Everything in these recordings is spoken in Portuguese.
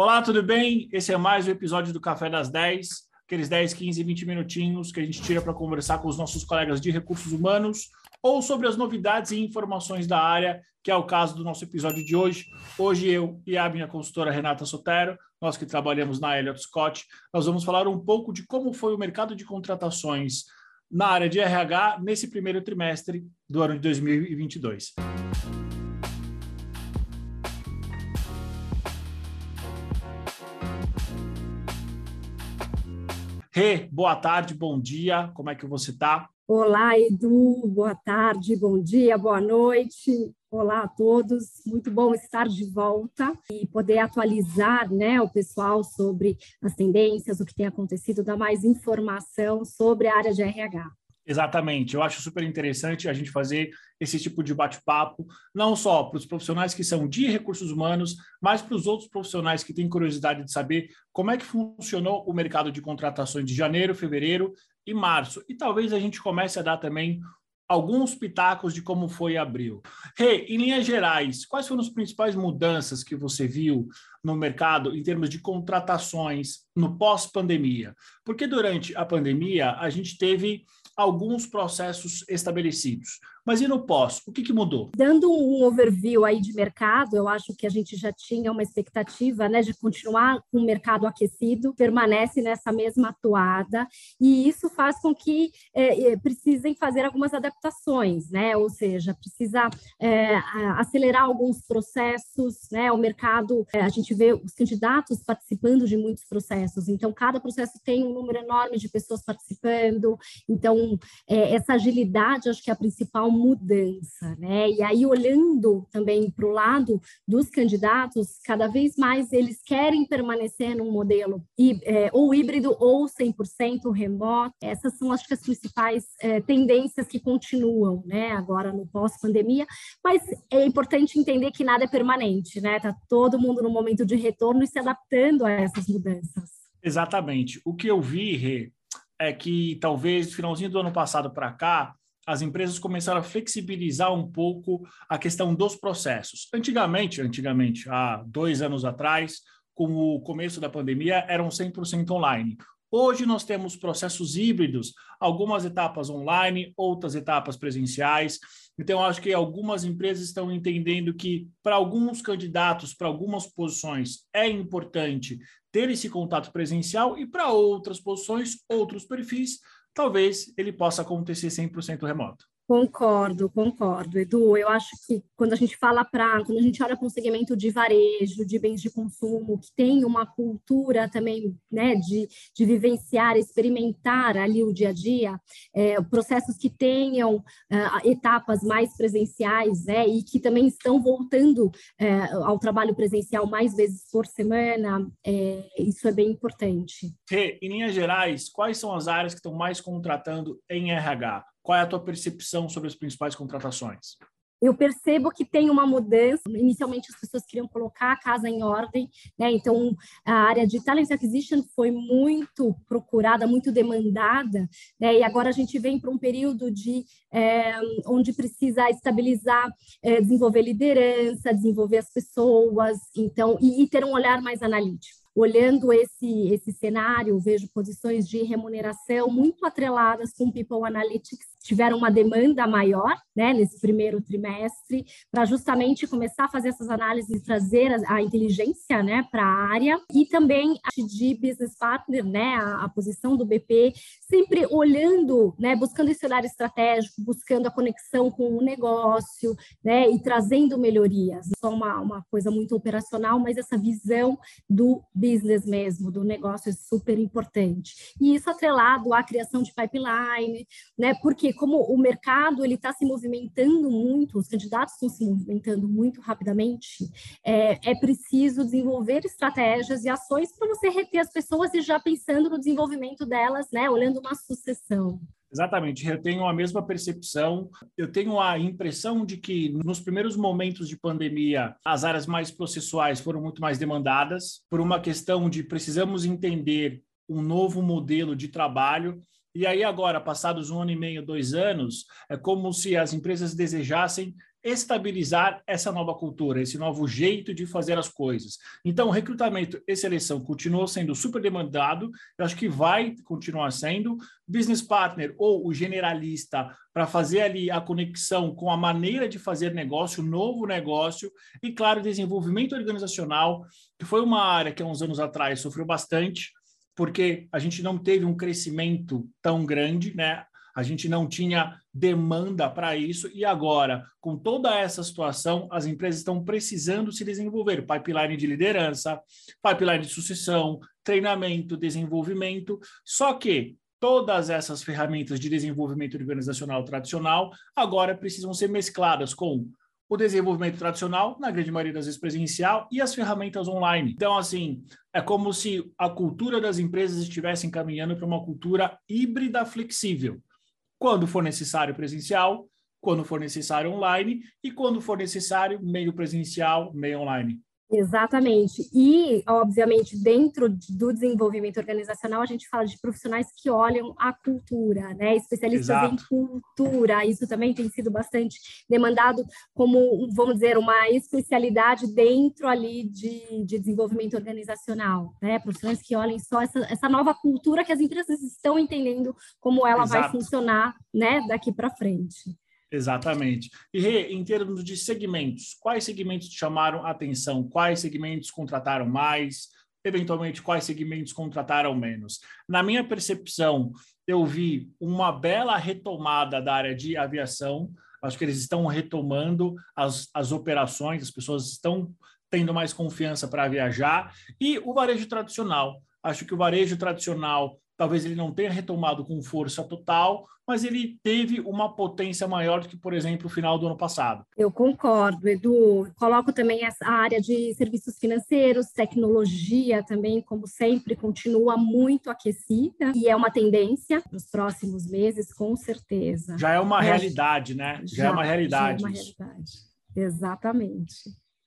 Olá, tudo bem? Esse é mais um episódio do Café das 10, aqueles 10, 15, 20 minutinhos que a gente tira para conversar com os nossos colegas de recursos humanos ou sobre as novidades e informações da área, que é o caso do nosso episódio de hoje. Hoje eu e a minha consultora Renata Sotero, nós que trabalhamos na Elliott Scott, nós vamos falar um pouco de como foi o mercado de contratações na área de RH nesse primeiro trimestre do ano de 2022. Rê, boa tarde, bom dia, como é que você está? Olá, Edu, boa tarde, bom dia, boa noite. Olá a todos, muito bom estar de volta e poder atualizar né, o pessoal sobre as tendências, o que tem acontecido, dar mais informação sobre a área de RH. Exatamente, eu acho super interessante a gente fazer esse tipo de bate-papo, não só para os profissionais que são de recursos humanos, mas para os outros profissionais que têm curiosidade de saber como é que funcionou o mercado de contratações de janeiro, fevereiro e março. E talvez a gente comece a dar também alguns pitacos de como foi abril. Rei, hey, em linhas gerais, quais foram as principais mudanças que você viu no mercado em termos de contratações no pós-pandemia? Porque durante a pandemia a gente teve alguns processos estabelecidos. Mas e no pós? O que, que, mudou? Dando um overview aí de mercado, eu acho que a gente já tinha uma expectativa né, de continuar com o mercado aquecido, permanece nessa mesma atuada, e isso faz com que é, é precisem fazer algumas adaptações, né? Ou seja, precisa é, acelerar alguns processos, né? O mercado, é, a gente vê os candidatos participando de muitos processos, então cada processo tem um número enorme de pessoas participando, então é, essa agilidade acho que é a principal mudança, né? E aí, olhando também para o lado dos candidatos, cada vez mais eles querem permanecer num modelo é, ou híbrido ou 100% remoto. Essas são, acho que, as principais é, tendências que continuam, né? Agora no pós-pandemia, mas é importante entender que nada é permanente, né? Tá todo mundo no momento de retorno e se adaptando a essas mudanças. Exatamente. O que eu vi, Rê, é que talvez finalzinho do ano passado para cá, as empresas começaram a flexibilizar um pouco a questão dos processos. Antigamente, antigamente, há dois anos atrás, com o começo da pandemia, eram 100% online. Hoje nós temos processos híbridos, algumas etapas online, outras etapas presenciais. Então, acho que algumas empresas estão entendendo que, para alguns candidatos, para algumas posições, é importante ter esse contato presencial e, para outras posições, outros perfis, talvez ele possa acontecer 100% remoto. Concordo, concordo, Edu. Eu acho que quando a gente fala para, quando a gente olha para um segmento de varejo, de bens de consumo, que tem uma cultura também, né, de, de vivenciar, experimentar ali o dia a dia, é, processos que tenham uh, etapas mais presenciais, né, e que também estão voltando é, ao trabalho presencial mais vezes por semana, é, isso é bem importante. Rê, em linhas gerais, quais são as áreas que estão mais contratando em RH? Qual é a tua percepção sobre as principais contratações? eu percebo que tem uma mudança. Inicialmente, as pessoas queriam colocar a casa em ordem, né? Então, a área de talent acquisition foi muito procurada, muito demandada, né? E agora a gente vem para um período de é, onde precisa estabilizar, é, desenvolver liderança, desenvolver as pessoas, então, e, e ter um olhar mais analítico olhando esse, esse cenário, vejo posições de remuneração muito atreladas com People Analytics, tiveram uma demanda maior né, nesse primeiro trimestre, para justamente começar a fazer essas análises e trazer a, a inteligência né, para a área, e também a de business partner, né, a, a, posição do BP, sempre olhando, né, buscando esse olhar estratégico, buscando a conexão com o negócio, né, e trazendo melhorias. Só uma, uma coisa muito operacional, mas essa visão do business mesmo, do negócio é super importante. E isso atrelado à criação de pipeline, né, porque como o mercado ele está se movimentando muito, os candidatos estão se movimentando muito rapidamente, é, é preciso desenvolver estratégias e ações para você reter as pessoas e já pensando no desenvolvimento delas, né, olhando uma sucessão. Exatamente, eu tenho a mesma percepção. Eu tenho a impressão de que nos primeiros momentos de pandemia, as áreas mais processuais foram muito mais demandadas por uma questão de precisamos entender um novo modelo de trabalho e aí, agora, passados um ano e meio, dois anos, é como se as empresas desejassem estabilizar essa nova cultura, esse novo jeito de fazer as coisas. Então, recrutamento e seleção continuou sendo super demandado, eu acho que vai continuar sendo. Business partner ou o generalista para fazer ali a conexão com a maneira de fazer negócio, novo negócio, e, claro, desenvolvimento organizacional, que foi uma área que há uns anos atrás sofreu bastante, porque a gente não teve um crescimento tão grande, né? a gente não tinha demanda para isso, e agora, com toda essa situação, as empresas estão precisando se desenvolver pipeline de liderança, pipeline de sucessão, treinamento, desenvolvimento. Só que todas essas ferramentas de desenvolvimento organizacional tradicional agora precisam ser mescladas com o desenvolvimento tradicional, na grande maioria das vezes presencial, e as ferramentas online. Então, assim, é como se a cultura das empresas estivesse caminhando para uma cultura híbrida flexível quando for necessário presencial, quando for necessário online e quando for necessário meio presencial, meio online. Exatamente. E, obviamente, dentro do desenvolvimento organizacional, a gente fala de profissionais que olham a cultura, né? Especialistas Exato. em cultura. Isso também tem sido bastante demandado como, vamos dizer, uma especialidade dentro ali de, de desenvolvimento organizacional, né? Profissionais que olhem só essa, essa nova cultura que as empresas estão entendendo como ela Exato. vai funcionar, né? Daqui para frente. Exatamente. E Rê, em termos de segmentos, quais segmentos te chamaram atenção? Quais segmentos contrataram mais? Eventualmente, quais segmentos contrataram menos? Na minha percepção, eu vi uma bela retomada da área de aviação. Acho que eles estão retomando as, as operações, as pessoas estão tendo mais confiança para viajar. E o varejo tradicional. Acho que o varejo tradicional talvez ele não tenha retomado com força total, mas ele teve uma potência maior do que, por exemplo, o final do ano passado. Eu concordo, Edu. Coloco também a área de serviços financeiros, tecnologia também, como sempre, continua muito aquecida e é uma tendência nos próximos meses, com certeza. Já é uma realidade, né? Já, já, é uma realidade. Já é uma realidade. Exatamente.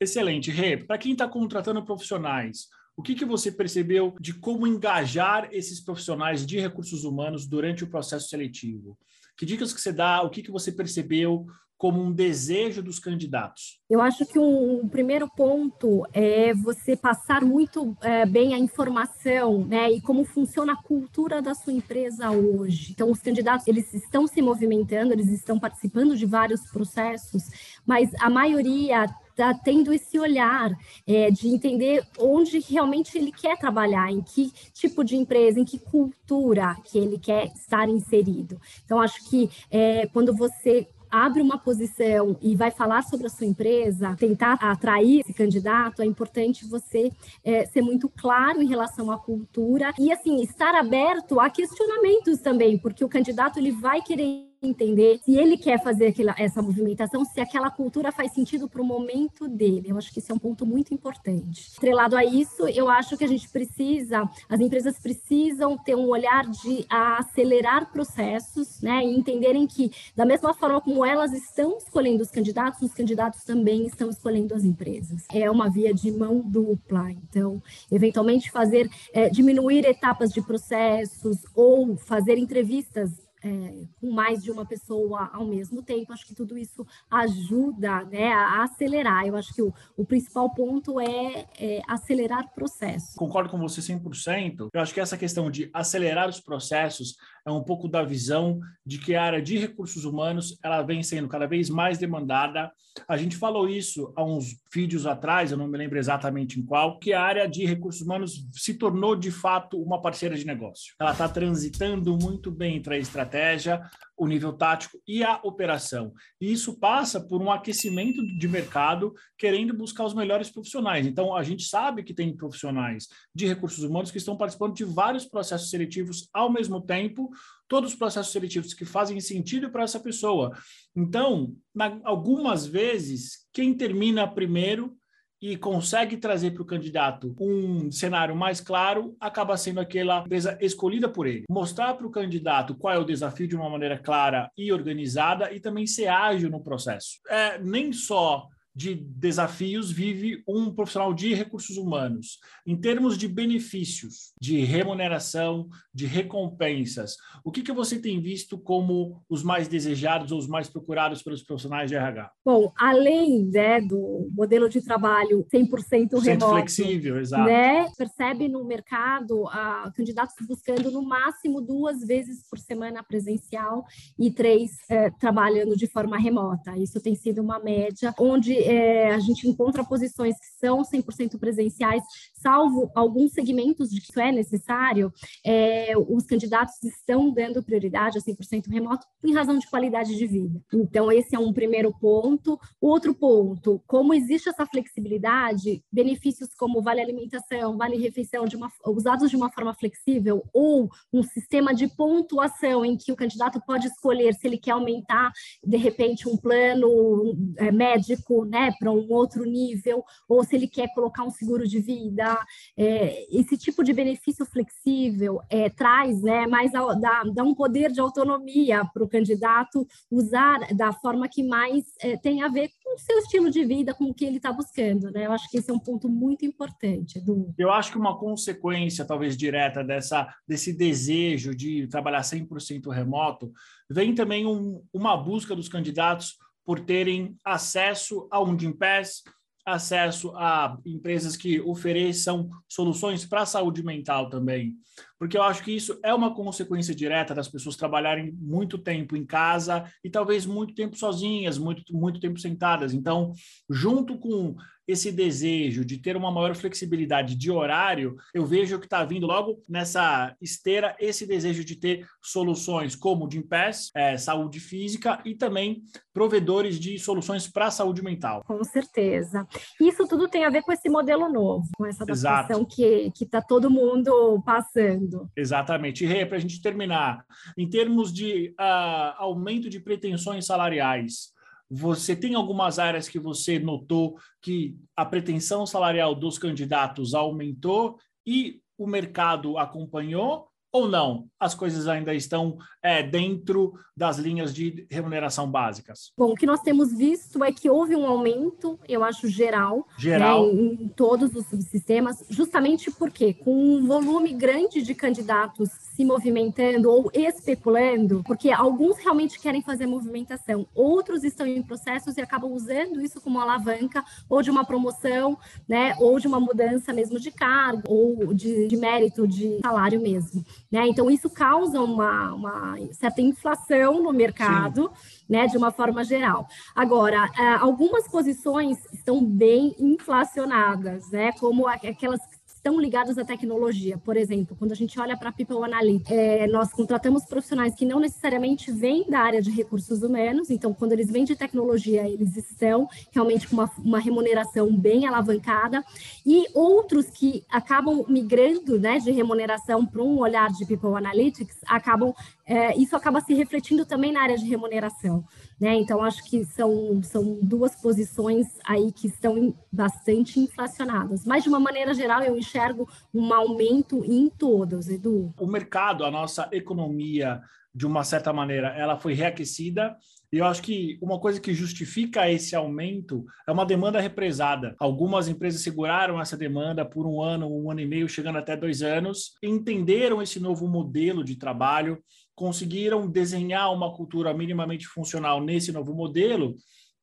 Excelente. Rê, para quem está contratando profissionais, o que, que você percebeu de como engajar esses profissionais de recursos humanos durante o processo seletivo? Que dicas que você dá? O que, que você percebeu como um desejo dos candidatos? Eu acho que um, um primeiro ponto é você passar muito é, bem a informação, né, e como funciona a cultura da sua empresa hoje. Então, os candidatos eles estão se movimentando, eles estão participando de vários processos, mas a maioria está tendo esse olhar é, de entender onde realmente ele quer trabalhar, em que tipo de empresa, em que cultura que ele quer estar inserido. Então, acho que é, quando você abre uma posição e vai falar sobre a sua empresa, tentar atrair esse candidato, é importante você é, ser muito claro em relação à cultura e, assim, estar aberto a questionamentos também, porque o candidato ele vai querer entender se ele quer fazer aquela, essa movimentação, se aquela cultura faz sentido para o momento dele. Eu acho que isso é um ponto muito importante. Trelado a isso, eu acho que a gente precisa, as empresas precisam ter um olhar de acelerar processos, né, e entenderem que da mesma forma como elas estão escolhendo os candidatos, os candidatos também estão escolhendo as empresas. É uma via de mão dupla. Então, eventualmente fazer é, diminuir etapas de processos ou fazer entrevistas é, com mais de uma pessoa ao mesmo tempo. Acho que tudo isso ajuda né, a acelerar. Eu acho que o, o principal ponto é, é acelerar o processo. Concordo com você 100%. Eu acho que essa questão de acelerar os processos é um pouco da visão de que a área de recursos humanos ela vem sendo cada vez mais demandada. A gente falou isso há uns vídeos atrás, eu não me lembro exatamente em qual, que a área de recursos humanos se tornou de fato uma parceira de negócio. Ela está transitando muito bem entre a estratégia, o nível tático e a operação. E isso passa por um aquecimento de mercado, querendo buscar os melhores profissionais. Então, a gente sabe que tem profissionais de recursos humanos que estão participando de vários processos seletivos ao mesmo tempo, todos os processos seletivos que fazem sentido para essa pessoa. Então, na, algumas vezes, quem termina primeiro e consegue trazer para o candidato um cenário mais claro, acaba sendo aquela empresa escolhida por ele. Mostrar para o candidato qual é o desafio de uma maneira clara e organizada e também ser ágil no processo. É, nem só de desafios vive um profissional de recursos humanos? Em termos de benefícios, de remuneração, de recompensas, o que, que você tem visto como os mais desejados ou os mais procurados pelos profissionais de RH? Bom, além né, do modelo de trabalho 100% remoto, flexível, exato. Né, percebe no mercado a, candidatos buscando no máximo duas vezes por semana presencial e três é, trabalhando de forma remota. Isso tem sido uma média onde é, a gente encontra posições que são 100% presenciais, salvo alguns segmentos de que isso é necessário, é, os candidatos estão dando prioridade a 100% remoto em razão de qualidade de vida. Então, esse é um primeiro ponto. Outro ponto, como existe essa flexibilidade, benefícios como vale alimentação, vale refeição, de uma, usados de uma forma flexível, ou um sistema de pontuação em que o candidato pode escolher se ele quer aumentar, de repente, um plano é, médico, né, para um outro nível, ou se ele quer colocar um seguro de vida. É, esse tipo de benefício flexível é, traz né, mais dá, dá um poder de autonomia para o candidato usar da forma que mais é, tem a ver com o seu estilo de vida, com o que ele está buscando. Né? Eu acho que esse é um ponto muito importante. Do... Eu acho que uma consequência, talvez direta, dessa, desse desejo de trabalhar 100% remoto, vem também um, uma busca dos candidatos por terem acesso a um Gimpass, acesso a empresas que ofereçam soluções para a saúde mental também. Porque eu acho que isso é uma consequência direta das pessoas trabalharem muito tempo em casa e talvez muito tempo sozinhas, muito, muito tempo sentadas. Então, junto com esse desejo de ter uma maior flexibilidade de horário, eu vejo que está vindo logo nessa esteira esse desejo de ter soluções como o Gimpass, é, saúde física e também provedores de soluções para a saúde mental. Com certeza. Isso tudo tem a ver com esse modelo novo, com essa adaptação Exato. que está todo mundo passando. Exatamente. E, Rê, para a gente terminar, em termos de uh, aumento de pretensões salariais, você tem algumas áreas que você notou que a pretensão salarial dos candidatos aumentou e o mercado acompanhou? ou não? As coisas ainda estão é, dentro das linhas de remuneração básicas? Bom, o que nós temos visto é que houve um aumento, eu acho, geral, geral. Né, em, todos os subsistemas, justamente porque com um volume grande de candidatos se movimentando ou especulando, porque alguns realmente querem fazer movimentação, outros estão em processos e acabam usando isso como alavanca ou de uma promoção, né, ou de uma mudança mesmo de cargo ou de, de mérito de salário mesmo. Né? Então, isso causa uma, uma certa inflação no mercado, né, de uma forma geral. Agora, eh, algumas posições estão bem inflacionadas, né, como aquelas estão ligados à tecnologia. Por exemplo, quando a gente olha para a People Analytics, é, nós contratamos profissionais que não necessariamente vêm da área de recursos humanos, então, quando eles vêm de tecnologia, eles estão realmente com uma, uma remuneração bem alavancada, e outros que acabam migrando né, de remuneração para um olhar de People Analytics, acabam, é, isso acaba se refletindo também na área de remuneração. Né? Então, acho que são, são duas posições aí que estão bastante inflacionadas. Mas, de uma maneira geral, eu enxergo um aumento em todos, Edu. O mercado, a nossa economia, de uma certa maneira, ela foi reaquecida. E eu acho que uma coisa que justifica esse aumento é uma demanda represada. Algumas empresas seguraram essa demanda por um ano, um ano e meio, chegando até dois anos, entenderam esse novo modelo de trabalho conseguiram desenhar uma cultura minimamente funcional nesse novo modelo,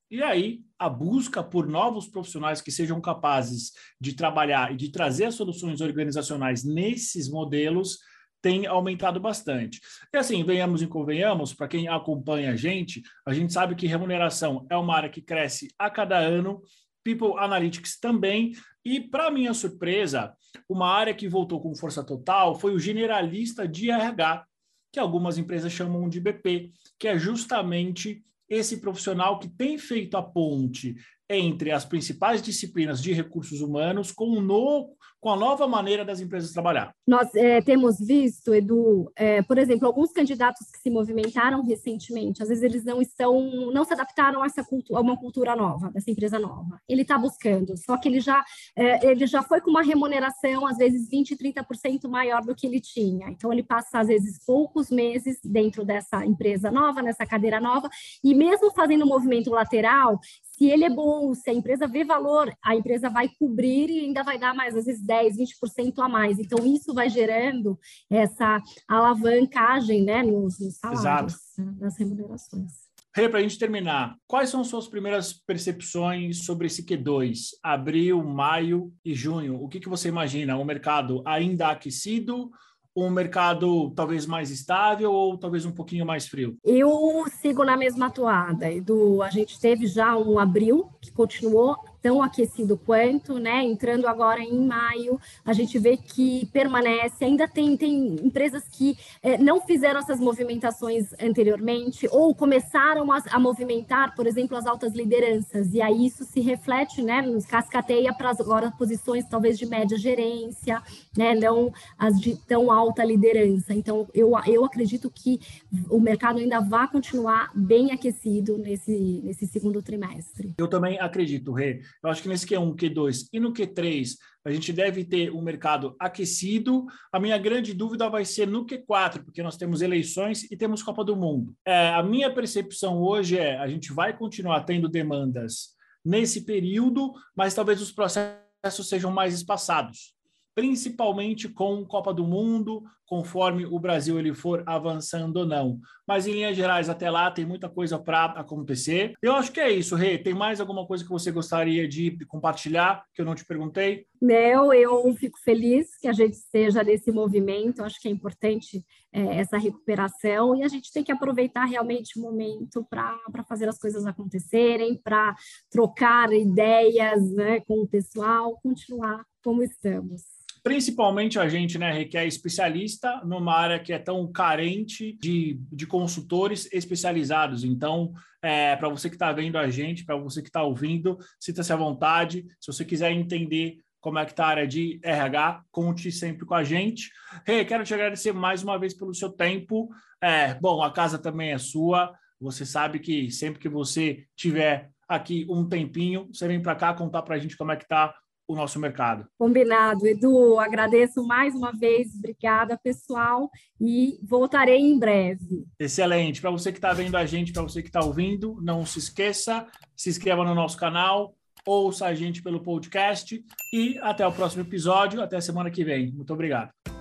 e aí a busca por novos profissionais que sejam capazes de trabalhar e de trazer soluções organizacionais nesses modelos tem aumentado bastante. E assim, venhamos e convenhamos, para quem acompanha a gente, a gente sabe que remuneração é uma área que cresce a cada ano, People Analytics também, e para minha surpresa, uma área que voltou com força total foi o generalista de RH, que algumas empresas chamam de BP, que é justamente esse profissional que tem feito a ponte entre as principais disciplinas de recursos humanos com, o novo, com a nova maneira das empresas trabalhar. Nós é, temos visto, Edu, é, por exemplo, alguns candidatos que se movimentaram recentemente, às vezes eles não estão, não se adaptaram a, essa cultura, a uma cultura nova, dessa empresa nova. Ele está buscando, só que ele já, é, ele já foi com uma remuneração, às vezes 20%, 30% maior do que ele tinha. Então, ele passa, às vezes, poucos meses dentro dessa empresa nova, nessa cadeira nova, e mesmo fazendo um movimento lateral, se ele é bom, se a empresa vê valor, a empresa vai cobrir e ainda vai dar mais, às vezes 10, 20% a mais. Então, isso vai gerando essa alavancagem né, nos, nos salários, né, nas remunerações. Rê, para a gente terminar, quais são suas primeiras percepções sobre esse Q2? Abril, maio e junho. O que, que você imagina? O mercado ainda aquecido um mercado talvez mais estável ou talvez um pouquinho mais frio? Eu sigo na mesma toada, Edu. A gente teve já um abril que continuou tão aquecido quanto, né? Entrando agora em maio, a gente vê que permanece. Ainda tem, tem empresas que é, não fizeram essas movimentações anteriormente ou começaram a, a, movimentar, por exemplo, as altas lideranças. E aí isso se reflete, né? Nos cascateia para agora posições talvez de média gerência, né? Não as de tão alta liderança. Então eu, eu acredito que o mercado ainda vai continuar bem aquecido nesse, nesse segundo trimestre. Eu também acredito, Rê. Eu acho que nesse Q1, Q2 e no Q3, a gente deve ter um mercado aquecido. A minha grande dúvida vai ser no Q4, porque nós temos eleições e temos Copa do Mundo. É, a minha percepção hoje é a gente vai continuar tendo demandas nesse período, mas talvez os processos sejam mais espaçados principalmente com Copa do Mundo, conforme o Brasil ele for avançando ou não. Mas em linhas gerais, até lá tem muita coisa para acontecer. Eu acho que é isso, Rê. Tem mais alguma coisa que você gostaria de compartilhar que eu não te perguntei? Não, eu fico feliz que a gente esteja nesse movimento. Eu acho que é importante é, essa recuperação e a gente tem que aproveitar realmente o momento para fazer as coisas acontecerem, para trocar ideias né, com o pessoal, continuar como estamos principalmente a gente, né, requer especialista numa área que é tão carente de, de consultores especializados. Então, é, para você que está vendo a gente, para você que está ouvindo, sinta-se à vontade. Se você quiser entender como é que está a área de RH, conte sempre com a gente. Rei, quero te agradecer mais uma vez pelo seu tempo. É, bom, a casa também é sua. Você sabe que sempre que você tiver aqui um tempinho, você vem para cá contar para a gente como é que está o nosso mercado. Combinado, Edu. Agradeço mais uma vez. Obrigada, pessoal. E voltarei em breve. Excelente. Para você que está vendo a gente, para você que está ouvindo, não se esqueça, se inscreva no nosso canal, ouça a gente pelo podcast e até o próximo episódio. Até semana que vem. Muito obrigado.